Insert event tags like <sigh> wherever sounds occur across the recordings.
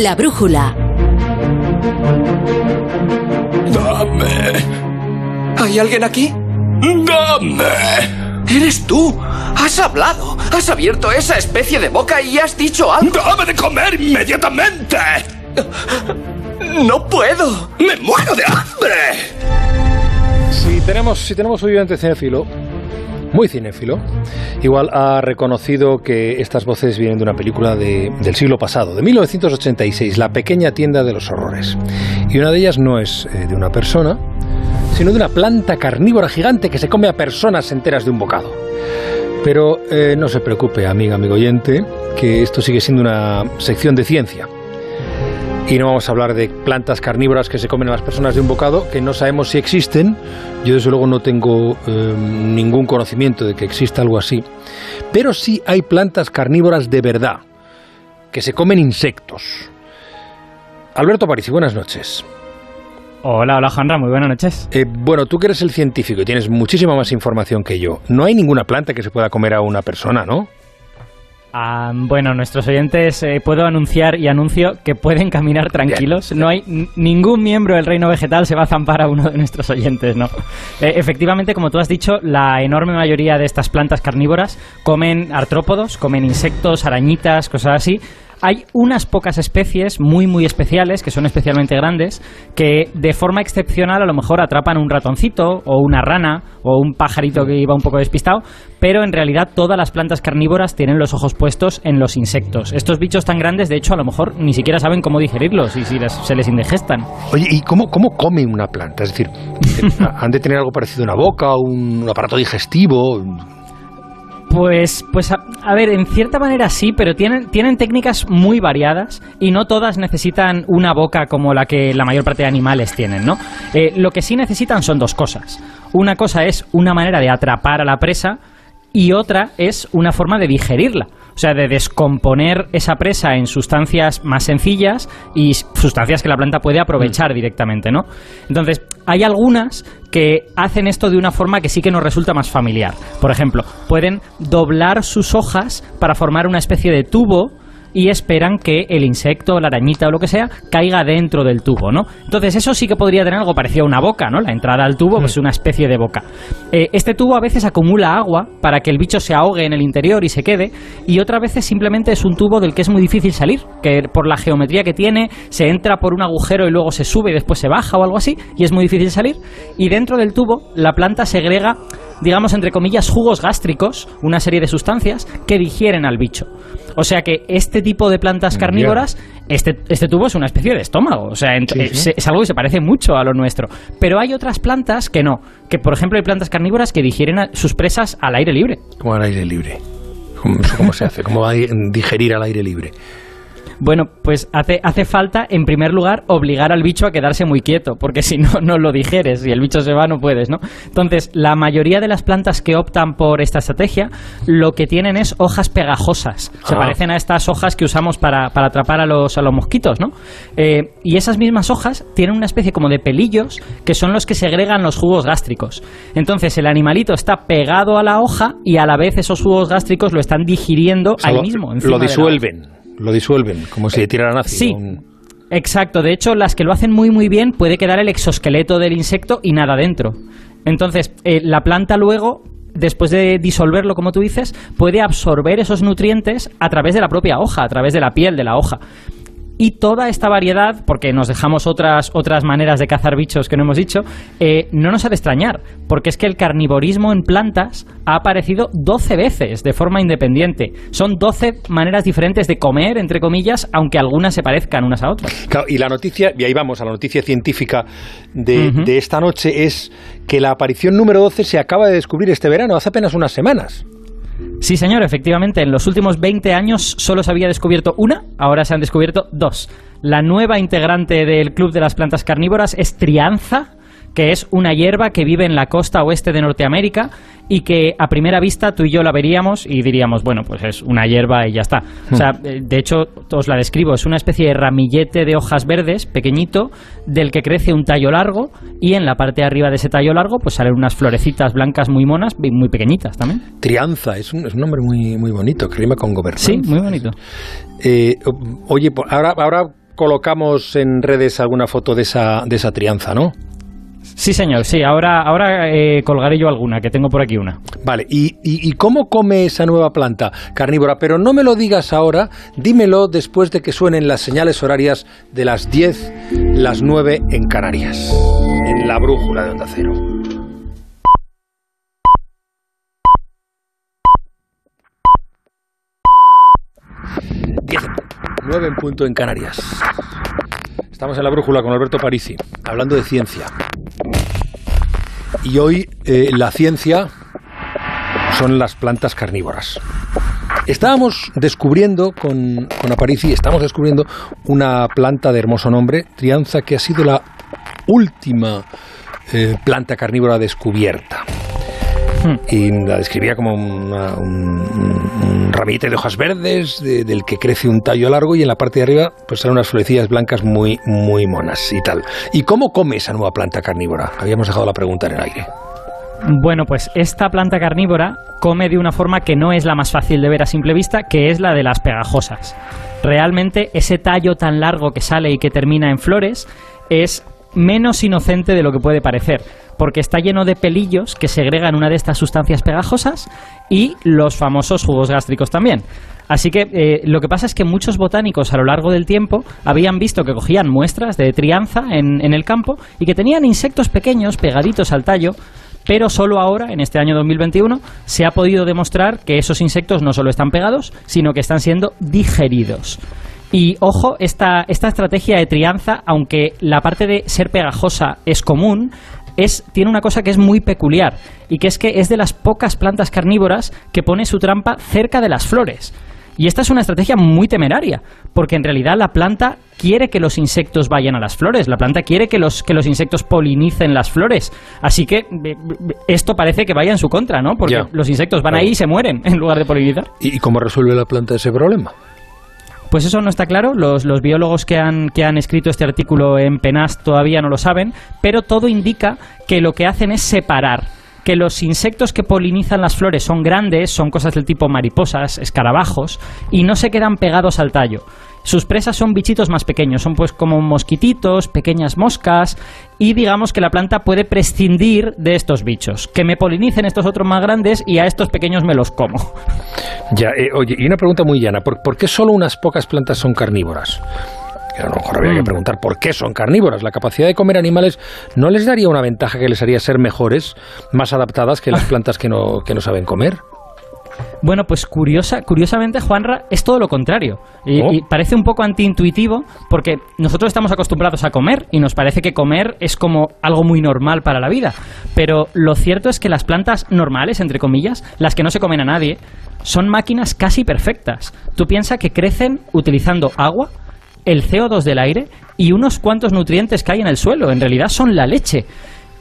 La brújula. Dame. ¿Hay alguien aquí? Dame. Eres tú. Has hablado. Has abierto esa especie de boca y has dicho algo. Dame de comer inmediatamente. No puedo. Me muero de hambre. Si tenemos, si tenemos oyente cinéfilo, muy cinéfilo, igual ha reconocido que estas voces vienen de una película de- del siglo pasado, de 1986, La pequeña tienda de los horrores. Y una de ellas no es eh, de una persona, sino de una planta carnívora gigante que se come a personas enteras de un bocado. Pero eh, no se preocupe, amiga, amigo oyente, que esto sigue siendo una sección de ciencia. Y no vamos a hablar de plantas carnívoras que se comen a las personas de un bocado, que no sabemos si existen. Yo desde luego no tengo eh, ningún conocimiento de que exista algo así. Pero sí hay plantas carnívoras de verdad, que se comen insectos. Alberto Parisi, buenas noches. Hola, hola Juanra, muy buenas noches. Eh, bueno, tú que eres el científico y tienes muchísima más información que yo, no hay ninguna planta que se pueda comer a una persona, ¿no? Ah, bueno, nuestros oyentes eh, puedo anunciar y anuncio que pueden caminar tranquilos. No hay ningún miembro del reino vegetal se va a zampar a uno de nuestros oyentes, ¿no? Eh, efectivamente, como tú has dicho, la enorme mayoría de estas plantas carnívoras comen artrópodos, comen insectos, arañitas, cosas así. Hay unas pocas especies muy muy especiales, que son especialmente grandes, que de forma excepcional a lo mejor atrapan un ratoncito o una rana o un pajarito que iba un poco despistado, pero en realidad todas las plantas carnívoras tienen los ojos puestos en los insectos. Estos bichos tan grandes, de hecho, a lo mejor ni siquiera saben cómo digerirlos y si les- se les indigestan. Oye, ¿y cómo, cómo come una planta? Es decir, <laughs> ¿han de tener algo parecido a una boca, un aparato digestivo? Pues, pues a, ver, en cierta manera sí, pero tienen, tienen técnicas muy variadas y no todas necesitan una boca como la que la mayor parte de animales tienen, ¿no? Eh, lo que sí necesitan son dos cosas. Una cosa es una manera de atrapar a la presa y otra es una forma de digerirla. O sea, de descomponer esa presa en sustancias más sencillas y sustancias que la planta puede aprovechar directamente, ¿no? Entonces, hay algunas que hacen esto de una forma que sí que nos resulta más familiar. Por ejemplo, pueden doblar sus hojas para formar una especie de tubo y esperan que el insecto, la arañita o lo que sea caiga dentro del tubo, ¿no? Entonces eso sí que podría tener algo parecido a una boca, ¿no? La entrada al tubo pues una especie de boca. Eh, este tubo a veces acumula agua para que el bicho se ahogue en el interior y se quede y otras veces simplemente es un tubo del que es muy difícil salir, que por la geometría que tiene se entra por un agujero y luego se sube y después se baja o algo así y es muy difícil salir y dentro del tubo la planta segrega digamos, entre comillas, jugos gástricos, una serie de sustancias que digieren al bicho. O sea que este tipo de plantas carnívoras, este, este tubo es una especie de estómago. O sea, ent- Es, es algo que se parece mucho a lo nuestro. Pero hay otras plantas que no. Que, por ejemplo, hay plantas carnívoras que digieren a- sus presas al aire libre. Como al aire libre. ¿Cómo, se hace? ¿Cómo va a di- digerir al aire libre? Bueno, pues hace, hace falta, en primer lugar, obligar al bicho a quedarse muy quieto, porque <laughs> si no, no lo digeres. Si el bicho se va, no puedes, ¿no? Entonces, la mayoría de las plantas que optan por esta estrategia, lo que tienen es hojas pegajosas. Se Ah. parecen a estas hojas que usamos para, para atrapar a los, a los mosquitos, ¿no? Eh, y esas mismas hojas tienen una especie como de pelillos que son los que segregan los jugos gástricos. Entonces, el animalito está pegado a la hoja y a la vez esos jugos gástricos lo están digiriendo O sea, ahí lo- mismo. Lo disuelven, lo disuelven, como si le tiraran ácido. sí. Un- Exacto, de hecho las que lo hacen muy muy bien puede quedar el exoesqueleto del insecto y nada dentro. Entonces, eh, la planta luego, después de disolverlo, como tú dices, puede absorber esos nutrientes a través de la propia hoja, a través de la piel de la hoja. Y toda esta variedad, porque nos dejamos otras, otras maneras de cazar bichos que no hemos dicho, eh, no nos ha de extrañar, porque es que el carnivorismo en plantas ha aparecido 12 veces de forma independiente. Son 12 maneras diferentes de comer, entre comillas, aunque algunas se parezcan unas a otras. Claro, y la noticia, y ahí vamos a la noticia científica de, esta noche, es que la aparición número 12 se acaba de descubrir este verano, hace apenas unas semanas. Sí, señor, efectivamente, en los últimos 20 años solo se había descubierto una, ahora se han descubierto dos. La nueva integrante del Club de las Plantas Carnívoras es Trianza, que es una hierba que vive en la costa oeste de Norteamérica y que a primera vista tú y yo la veríamos y diríamos, bueno, pues es una hierba y ya está. O sea, eh, de hecho, os la describo, es una especie de ramillete de hojas verdes, pequeñito, del que crece un tallo largo y en la parte de arriba de ese tallo largo pues salen unas florecitas blancas muy monas, y muy pequeñitas también. Trianza, es un, es un nombre muy, muy bonito, que rima con gobernanza. Sí, muy bonito. Eh, oye, ahora, ahora colocamos en redes alguna foto de esa, de esa trianza, ¿no? Sí, señor, sí. Ahora, ahora eh, colgaré yo alguna, que tengo por aquí una. Vale, ¿Y, y, cómo come esa nueva planta carnívora? Pero no me lo digas ahora, dímelo después de que suenen las señales horarias de las 10, las 9 en Canarias, en la brújula de Onda Cero. Nueve en punto en Canarias. Estamos en la brújula con Alberto Parisi, hablando de ciencia. Y hoy eh, la ciencia son las plantas carnívoras. Estábamos descubriendo con, con Aparici, estamos descubriendo una planta de hermoso nombre, Trianza, que ha sido la última eh, planta carnívora descubierta. Y la describía como un, un, ramite de hojas verdes del que crece un tallo largo y en la parte de arriba pues salen unas florecillas blancas muy, muy monas y tal. ¿Y cómo come esa nueva planta carnívora? Habíamos dejado la pregunta en el aire. Bueno, pues esta planta carnívora come de una forma que no es la más fácil de ver a simple vista, que es la de las pegajosas. Realmente ese tallo tan largo que sale y que termina en flores es menos inocente de lo que puede parecer, porque está lleno de pelillos que segregan una de estas sustancias pegajosas y los famosos jugos gástricos también. Así que eh, lo que pasa es que muchos botánicos a lo largo del tiempo habían visto que cogían muestras de trianza en, el campo y que tenían insectos pequeños pegaditos al tallo pero solo ahora, en este año 2021, se ha podido demostrar que esos insectos no solo están pegados, sino que están siendo digeridos. Y ojo, esta, esta estrategia de trianza, aunque la parte de ser pegajosa es común, es, tiene una cosa que es muy peculiar, y que es que es de las pocas plantas carnívoras que pone su trampa cerca de las flores. Y esta es una estrategia muy temeraria, porque en realidad la planta quiere que los insectos vayan a las flores, la planta quiere que los, que los insectos polinicen las flores. Así que esto parece que vaya en su contra, ¿no? Porque los insectos van ahí y se mueren en lugar de polinizar. ¿Y cómo resuelve la planta ese problema? Pues eso no está claro, los, biólogos que han, que han escrito este artículo en PENAS todavía no lo saben, pero todo indica que lo que hacen es separar que los insectos que polinizan las flores son grandes, son cosas del tipo mariposas, escarabajos, y no se quedan pegados al tallo. Sus presas son bichitos más pequeños, son pues como mosquititos, pequeñas moscas, y digamos que la planta puede prescindir de estos bichos, que me polinicen estos otros más grandes y a estos pequeños me los como. Ya, eh, oye, y una pregunta muy llana, ¿por, qué solo unas pocas plantas son carnívoras? a lo mejor habría que mm. preguntar por qué son carnívoras. La capacidad de comer animales no les daría una ventaja que les haría ser mejores, más adaptadas que las <laughs> plantas que no, que no saben comer. Bueno, pues curiosa, curiosamente, Juanra, es todo lo contrario. Y, oh. y, parece un poco antiintuitivo porque nosotros estamos acostumbrados a comer y nos parece que comer es como algo muy normal para la vida. Pero lo cierto es que las plantas normales, entre comillas, las que no se comen a nadie, son máquinas casi perfectas. Tú piensas que crecen utilizando agua, el CO2 del aire y unos cuantos nutrientes que hay en el suelo. En realidad son la leche.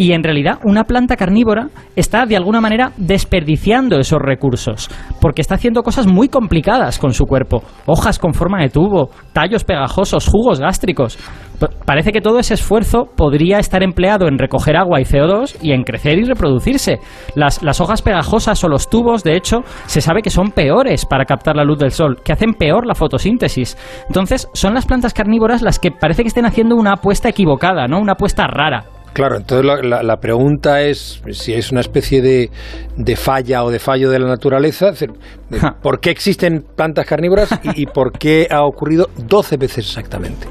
Y en realidad una planta carnívora está de alguna manera desperdiciando esos recursos, porque está haciendo cosas muy complicadas con su cuerpo. Hojas con forma de tubo, tallos pegajosos, jugos gástricos. parece que todo ese esfuerzo podría estar empleado en recoger agua y CO2 y en crecer y reproducirse. Las, las hojas pegajosas o los tubos, de hecho, se sabe que son peores para captar la luz del sol, que hacen peor la fotosíntesis. Entonces, son las plantas carnívoras las que parece que estén haciendo una apuesta equivocada, ¿no? Una apuesta rara. Claro, entonces la, pregunta es si es una especie de, de, falla o de fallo de la naturaleza. ¿Por qué existen plantas carnívoras y, y por qué ha ocurrido 12 veces exactamente?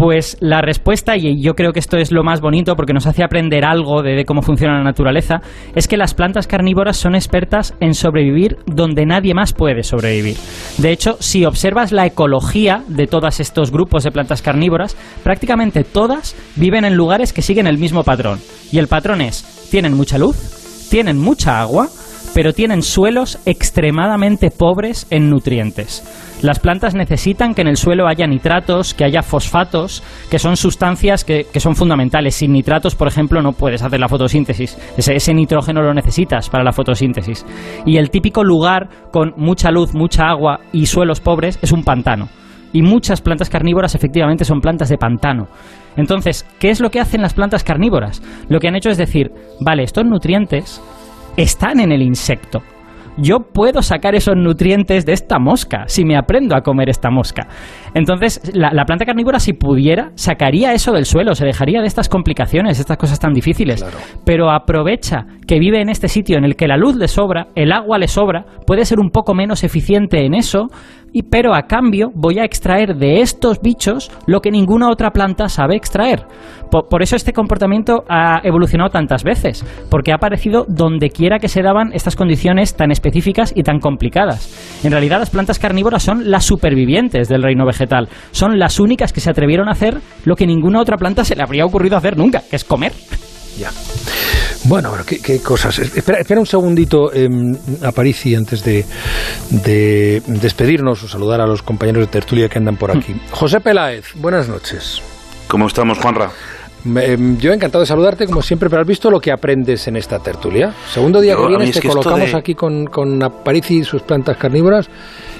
Pues la respuesta, y yo creo que esto es lo más bonito porque nos hace aprender algo de, cómo funciona la naturaleza, es que las plantas carnívoras son expertas en sobrevivir donde nadie más puede sobrevivir. De hecho, si observas la ecología de todos estos grupos de plantas carnívoras, prácticamente todas viven en lugares que siguen el mismo patrón. Y el patrón es, tienen mucha luz, tienen mucha agua, pero tienen suelos extremadamente pobres en nutrientes. Las plantas necesitan que en el suelo haya nitratos, que haya fosfatos, que son sustancias que, son fundamentales. Sin nitratos, por ejemplo, no puedes hacer la fotosíntesis. Ese, ese nitrógeno lo necesitas para la fotosíntesis. Y el típico lugar con mucha luz, mucha agua y suelos pobres es un pantano. Y muchas plantas carnívoras efectivamente son plantas de pantano. Entonces, ¿qué es lo que hacen las plantas carnívoras? Lo que han hecho es decir, vale, estos nutrientes están en el insecto yo puedo sacar esos nutrientes de esta mosca si me aprendo a comer esta mosca. Entonces, la, la planta carnívora, si pudiera, sacaría eso del suelo, se dejaría de estas complicaciones, estas cosas tan difíciles. Pero aprovecha que vive en este sitio en el que la luz le sobra, el agua le sobra, puede ser un poco menos eficiente en eso, y, pero a cambio voy a extraer de estos bichos lo que ninguna otra planta sabe extraer. Por, eso este comportamiento ha evolucionado tantas veces, porque ha aparecido donde quiera que se daban estas condiciones tan específicas y tan complicadas. En realidad las plantas carnívoras son las supervivientes del reino vegetal, son las únicas que se atrevieron a hacer lo que ninguna otra planta se le habría ocurrido hacer nunca, que es comer. Ya. Bueno, pero qué, qué cosas. Espera, espera un segundito, eh, Aparici, antes de, de despedirnos o saludar a los compañeros de tertulia que andan por aquí. José Peláez, buenas noches. ¿Cómo estamos, Juanra? Me- em, yo encantado de saludarte, como siempre, pero has visto lo que aprendes en esta tertulia. Segundo día Yo, que a vienes, es te que colocamos de- aquí con, con Aparici y sus plantas carnívoras.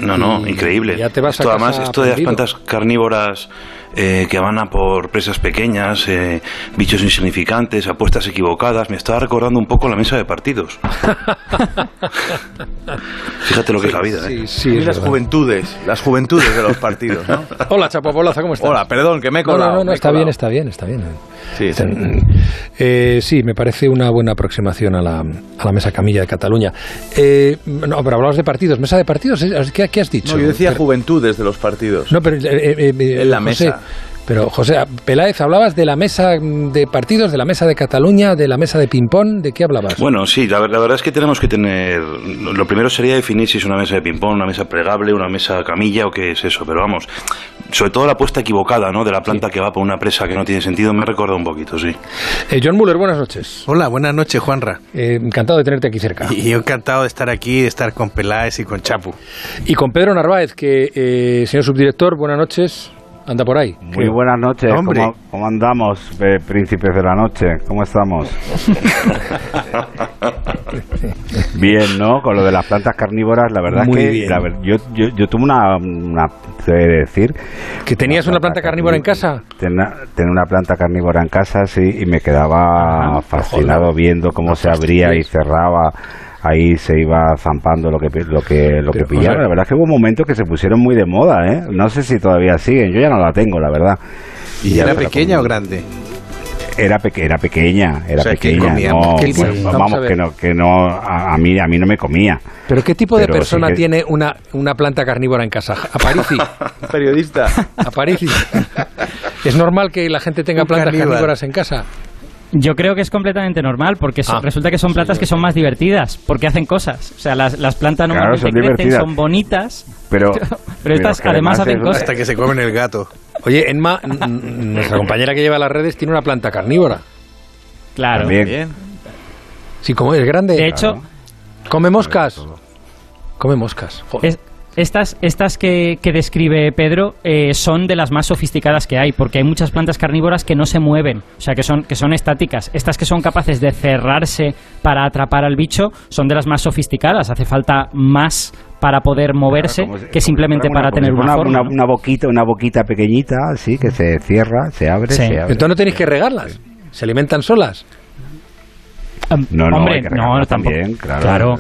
No, no, Y increíble. ya te vas a esto, casa además, esto de las plantas carnívoras eh, que van a por presas pequeñas, eh, bichos insignificantes, apuestas equivocadas, me estaba recordando un poco la mesa de partidos. <laughs> Fíjate lo que es la vida, ¿eh? Sí, Y es las verdad. juventudes, las juventudes de los partidos, ¿no? <laughs> Hola, Chapopolaza, ¿cómo estás? Hola, perdón, que me he colado. no, no, no, está colado. bien, está bien, está bien. Sí. Eh, sí, me parece una buena aproximación a la, a la mesa camilla de Cataluña. Eh, no, pero hablabas de partidos. ¿Mesa de partidos? ¿Eh? ¿Qué, qué has dicho? No, yo decía Pero- juventudes de los partidos. No, pero... eh, eh, eh, En la José, mesa. Pero, José, Peláez, ¿hablabas de la mesa de partidos, de la mesa de Cataluña, de la mesa de ping-pong? ¿De qué hablabas? Bueno, sí, la, la verdad es que tenemos que tener. Lo primero sería definir si es una mesa de ping-pong, una mesa plegable, una mesa camilla o qué es eso. Pero vamos, sobre todo la apuesta equivocada, ¿no? De la planta que va por una presa que no tiene sentido, me recuerda un poquito, sí. Eh, John Muller, buenas noches. Hola, buenas noches, Juanra. Eh, encantado de tenerte aquí cerca. Y yo encantado de estar aquí, de estar con Peláez y con Chapu. Y con Pedro Narváez, que, eh, señor subdirector, buenas noches. Anda por ahí. Muy creo. buenas noches, Hombre. ¿Cómo, cómo andamos, eh, príncipes de la noche? ¿Cómo estamos? <laughs> bien, ¿no? Con lo de las plantas carnívoras, la verdad Muy es que bien. la ver- yo, yo, yo tuve una, una de decir, ¿Que tenías una planta carnívora en casa? Tenía, tenía una planta carnívora en casa, sí, y me quedaba Ajá, fascinado viendo cómo se abría y cerraba. Ahí se iba zampando lo que lo que lo que pillaba. o sea- la verdad es que hubo momentos que se pusieron muy de moda, ¿eh? No sé si todavía siguen. Yo ya no la tengo, la verdad. ¿Y ya era pequeña o grande? Era, peque- era pequeña, era O sea, ¿qué pequeña. comía? No, ¿Qué pues? Vamos a vamos, que no, que no, a, a mí, a mí no me comía. ¿Pero qué tipo de Pero sí persona que- tiene una, una planta carnívora en casa? Aparici. <laughs> Periodista. Aparici. ¿Es normal que la gente tenga Un plantas carnívoras en casa? Yo creo que es completamente normal, porque so- Ah. resulta que son plantas que son más divertidas, porque hacen cosas. O sea, las, las plantas Claro, normalmente son crecen, divertidas. son bonitas, Pero, <laughs> pero estas además hacen cosas. Hasta que se comen el gato. Oye, Enma, nuestra compañera que lleva las redes, tiene una planta carnívora. Claro. También. Bien. Sí, como es grande. De hecho, Come moscas. Come moscas. Es- estas, estas que, que describe Pedro eh, son de las más sofisticadas que hay, porque hay muchas plantas carnívoras que no se mueven, o sea, que son, que son estáticas. Estas que son capaces de cerrarse para atrapar al bicho son de las más sofisticadas. Hace falta más para poder moverse si- que simplemente para tener si una, forma. una, ¿no? una boquita, una boquita pequeñita, así, que se cierra, se abre, Sí. se abre. Entonces no tenéis que regarlas. Se alimentan solas. No, no, Hombre, hay que no, tampoco. también, claro.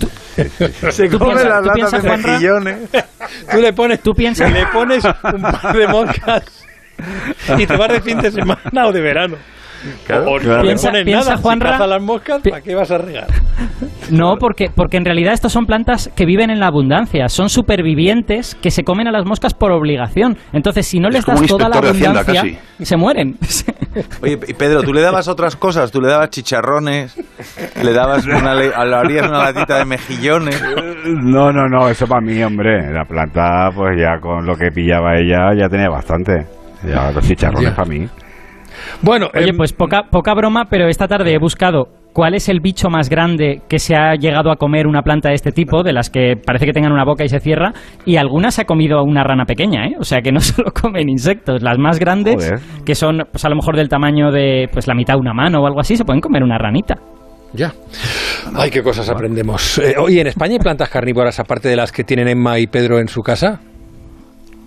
¿Tú come piensas- las latas de mejillones. Tú le pones, Tú piensas- le pones un par de moscas y te vas de fin de semana o de verano. O, o no le Piensa- pones piensa, nada. Juanra, si caza las moscas, ¿para qué vas a regar? No, porque, porque en realidad estos son plantas que viven en la abundancia, son supervivientes que se comen a las moscas por obligación. Entonces, si no les das toda la de Hacienda, abundancia, se mueren. <laughs> Oye, y Pedro, ¿tú le dabas otras cosas? ¿Tú le dabas chicharrones? ¿Le dabas una, le, abrías una latita de mejillones? No, no, no, eso para mí, hombre. La planta, pues ya con lo que pillaba ella, ya tenía bastante. Ya los chicharrones Ya. para mí. Bueno, Oye, em, pues poca, poca broma, pero esta tarde he buscado cuál es el bicho más grande que se ha llegado a comer una planta de este tipo, de las que parece que tengan una boca y se cierra, y algunas ha comido una rana pequeña, ¿eh? O sea que no <laughs> solo comen insectos, las más grandes, Joder. que son pues a lo mejor del tamaño de pues la mitad de una mano o algo así, se pueden comer una ranita. ya. Ay, qué cosas aprendemos. Eh, oye, ¿en España hay plantas carnívoras aparte de las que tienen Emma y Pedro en su casa?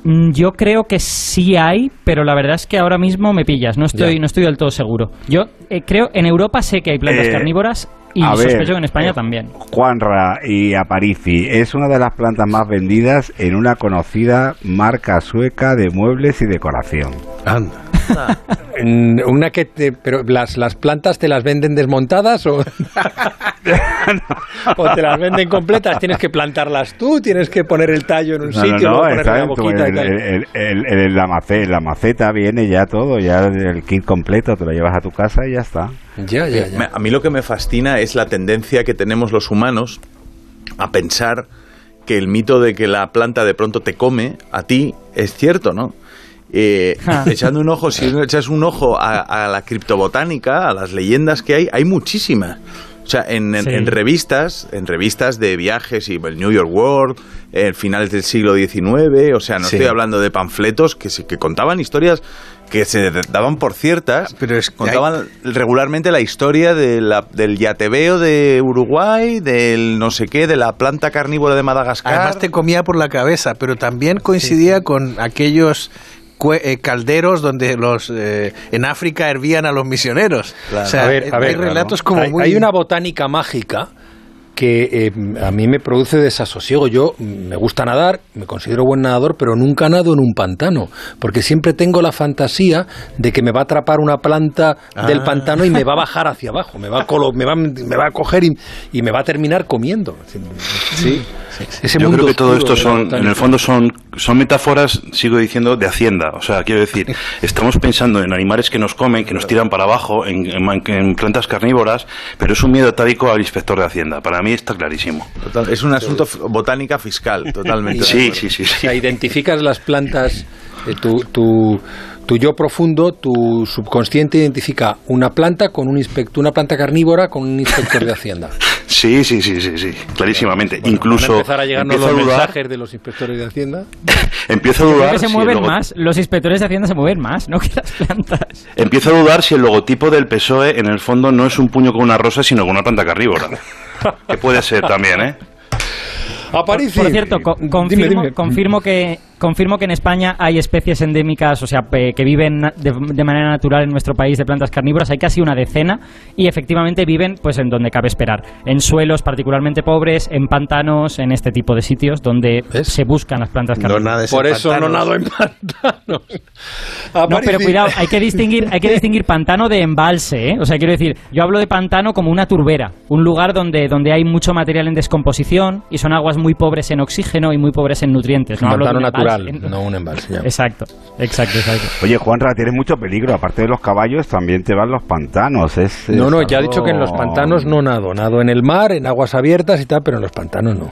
Mm, Yo creo que sí hay, pero la verdad es que ahora mismo me pillas, no estoy, Ya. no estoy del todo seguro. Yo eh, creo, en Europa sé que hay plantas Eh. carnívoras Y ver, sospecho que en España eh, también. Juanra y Aparici es una de las plantas más vendidas en una conocida marca sueca de muebles y decoración. Anda. <laughs> Mm, Una que te- pero las, las plantas te las venden desmontadas o, <laughs> o <laughs> te las venden completas. Tienes que plantarlas tú, tienes que poner el tallo en un No, sitio, no, no, ponerle está la boquita y el, tal. el- el- el- la, maceta, la maceta viene ya todo, ya el kit completo, te lo llevas a tu casa y ya está. Ya, ya, A mí lo que me fascina es la tendencia que tenemos los humanos a pensar que el mito de que la planta de pronto te come a ti es cierto, ¿no? <laughs> Eh, echando un ojo, si echas un ojo a, a la criptobotánica, a las leyendas que hay, hay muchísimas. O sea, en, en- Sí. en revistas, en revistas de viajes y el New York World, en finales del siglo XIX, o sea, no Sí. estoy hablando de panfletos que, se- que contaban historias que se daban por ciertas, Pero es que contaban regularmente la historia de la- del yatebeo de Uruguay, del no sé qué, de la planta carnívora de Madagascar. Además te comía por la cabeza, pero también coincidía con aquellos eh, calderos donde los eh, en África hervían a los misioneros. O sea, a ver, a hay relatos como hay, muy... hay una botánica mágica que eh, a mí me produce desasosiego. Yo mm, me gusta nadar, me considero buen nadador, pero nunca nado en un pantano, porque siempre tengo la fantasía de que me va a atrapar una planta del Ah. pantano y me va a bajar hacia abajo, me va a, colo- me va, me va a coger y, y me va a terminar comiendo. Sí, Ese Yo mundo creo que todo esto son, en el fondo son, son metáforas, sigo diciendo, de Hacienda. O sea, quiero decir, <laughs> estamos pensando en animales que nos comen, que nos tiran para abajo, en, en man- en plantas carnívoras, pero es un miedo atávico al inspector de Hacienda. Para mí está clarísimo. Total, es un asunto botánica fiscal, <laughs> totalmente. Sí, acuerdo. sí, sí. O sí. sea, identificas las plantas, eh, tu, tu, tu yo profundo, tu subconsciente identifica una planta con un inspector, una planta carnívora con un inspector de Hacienda. Sí, sí, sí, sí, sí, clarísimamente. Van a Incluso empezar a llegarnos empiezo los a dudar, mensajes de los inspectores de Hacienda. <laughs> empiezo a dudar que se si mueven el logo- más, los inspectores de Hacienda se mueven más, ¿no? <laughs> Que las plantas. Empiezo a dudar si el logotipo del PSOE en el fondo no es un puño con una rosa, sino con una planta carnívora. que puede ser también, ¿eh? Aparici. Por cierto, co- Dime, confirmo, dime. confirmo que confirmo que en España hay especies endémicas, o sea, pe- que viven na- de, de manera natural en nuestro país de plantas carnívoras. Hay casi una decena y efectivamente viven, pues, en donde cabe esperar, en suelos particularmente pobres, en pantanos, en este tipo de sitios donde ¿Ves? se buscan las plantas No carnívoras. nades Por en eso no pantanos. nado en pantanos. No, pero cuidado, hay que distinguir, hay que distinguir pantano de embalse, ¿eh? O sea, quiero decir, yo hablo de pantano como una turbera, un lugar donde, donde hay mucho material en descomposición y son aguas muy pobres en oxígeno y muy pobres en nutrientes. No hablo de natural, en- no un embalse. ya. Exacto, exacto, exacto. Oye, Juanra, tienes mucho peligro. Aparte de los caballos, también te van los pantanos. Es, No, es no, ya he algo- dicho que en los pantanos no nado. Nado en el mar, en aguas abiertas y tal, pero en los pantanos no.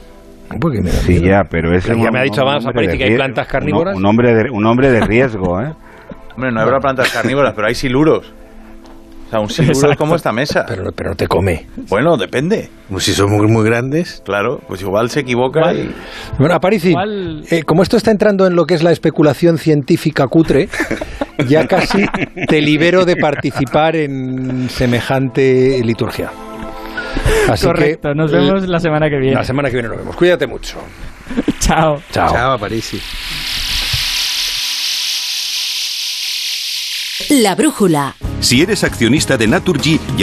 Porque me Sí, ya, pero es ya un- me ha dicho que hay rie- plantas un- carnívoras. Un, hombre de, un hombre de riesgo, ¿eh? Hombre, no habrá plantas carnívoras, pero hay siluros. Un Exacto. como esta mesa. Pero, pero no te come. Bueno, depende. Pues si son muy, muy grandes. Claro, pues igual se equivoca y... Bueno, Aparici, eh, como esto está entrando en lo que es la especulación científica cutre, <laughs> ya casi te libero de participar en semejante liturgia. Así Correcto, que nos vemos la semana que viene. la semana que viene nos vemos. Cuídate mucho. <laughs> Chao. Chao. Chao, Aparici. La brújula. Si eres accionista de Naturgy, ya